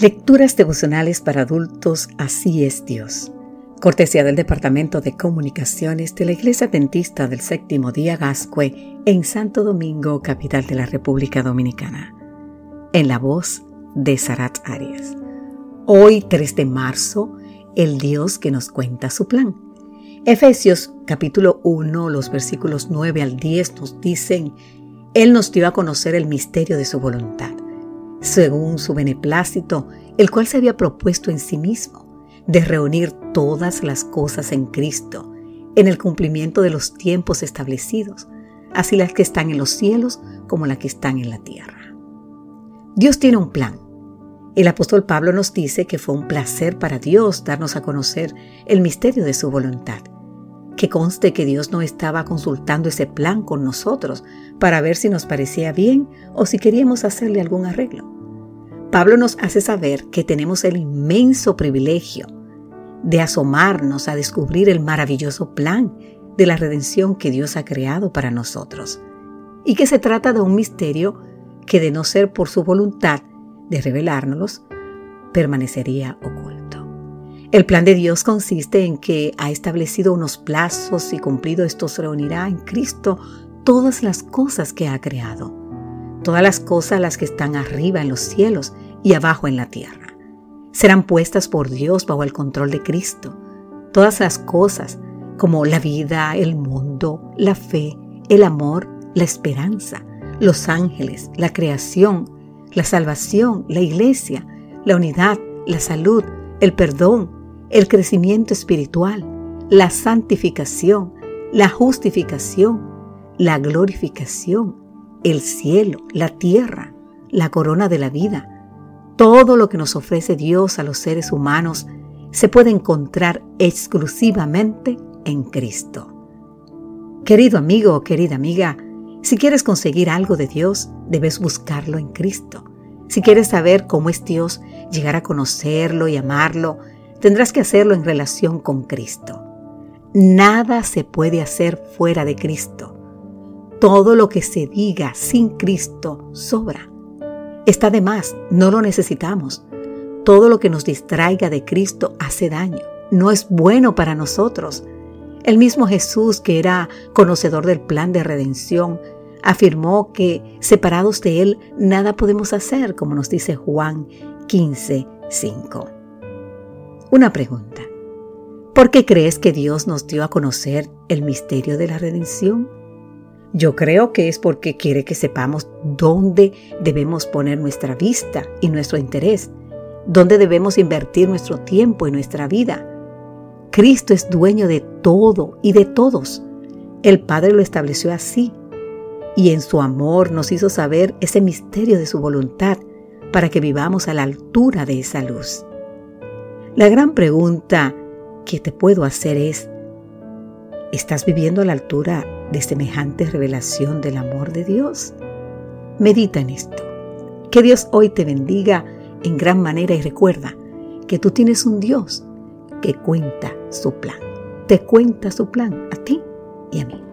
Lecturas devocionales para adultos, así es Dios. Cortesía del Departamento de Comunicaciones de la Iglesia Dentista del Séptimo Día Gascue en Santo Domingo, capital de la República Dominicana. En la voz de Sarat Arias. Hoy, 3 de marzo, el Dios que nos cuenta su plan. Efesios capítulo 1, los versículos 9 al 10 nos dicen, Él nos dio a conocer el misterio de su voluntad según su beneplácito, el cual se había propuesto en sí mismo, de reunir todas las cosas en Cristo, en el cumplimiento de los tiempos establecidos, así las que están en los cielos como las que están en la tierra. Dios tiene un plan. El apóstol Pablo nos dice que fue un placer para Dios darnos a conocer el misterio de su voluntad. Que conste que Dios no estaba consultando ese plan con nosotros para ver si nos parecía bien o si queríamos hacerle algún arreglo. Pablo nos hace saber que tenemos el inmenso privilegio de asomarnos a descubrir el maravilloso plan de la redención que Dios ha creado para nosotros y que se trata de un misterio que de no ser por su voluntad de revelárnoslos, permanecería oculto. El plan de Dios consiste en que ha establecido unos plazos y cumplido estos reunirá en Cristo todas las cosas que ha creado todas las cosas las que están arriba en los cielos y abajo en la tierra. Serán puestas por Dios bajo el control de Cristo. Todas las cosas, como la vida, el mundo, la fe, el amor, la esperanza, los ángeles, la creación, la salvación, la iglesia, la unidad, la salud, el perdón, el crecimiento espiritual, la santificación, la justificación, la glorificación, el cielo, la tierra, la corona de la vida. Todo lo que nos ofrece Dios a los seres humanos se puede encontrar exclusivamente en Cristo. Querido amigo o querida amiga, si quieres conseguir algo de Dios, debes buscarlo en Cristo. Si quieres saber cómo es Dios, llegar a conocerlo y amarlo, tendrás que hacerlo en relación con Cristo. Nada se puede hacer fuera de Cristo. Todo lo que se diga sin Cristo sobra. Está de más, no lo necesitamos. Todo lo que nos distraiga de Cristo hace daño, no es bueno para nosotros. El mismo Jesús, que era conocedor del plan de redención, afirmó que separados de Él nada podemos hacer, como nos dice Juan 15, 5. Una pregunta. ¿Por qué crees que Dios nos dio a conocer el misterio de la redención? Yo creo que es porque quiere que sepamos dónde debemos poner nuestra vista y nuestro interés, dónde debemos invertir nuestro tiempo y nuestra vida. Cristo es dueño de todo y de todos. El Padre lo estableció así y en su amor nos hizo saber ese misterio de su voluntad para que vivamos a la altura de esa luz. La gran pregunta que te puedo hacer es, ¿estás viviendo a la altura de semejante revelación del amor de Dios? Medita en esto. Que Dios hoy te bendiga en gran manera y recuerda que tú tienes un Dios que cuenta su plan. Te cuenta su plan a ti y a mí.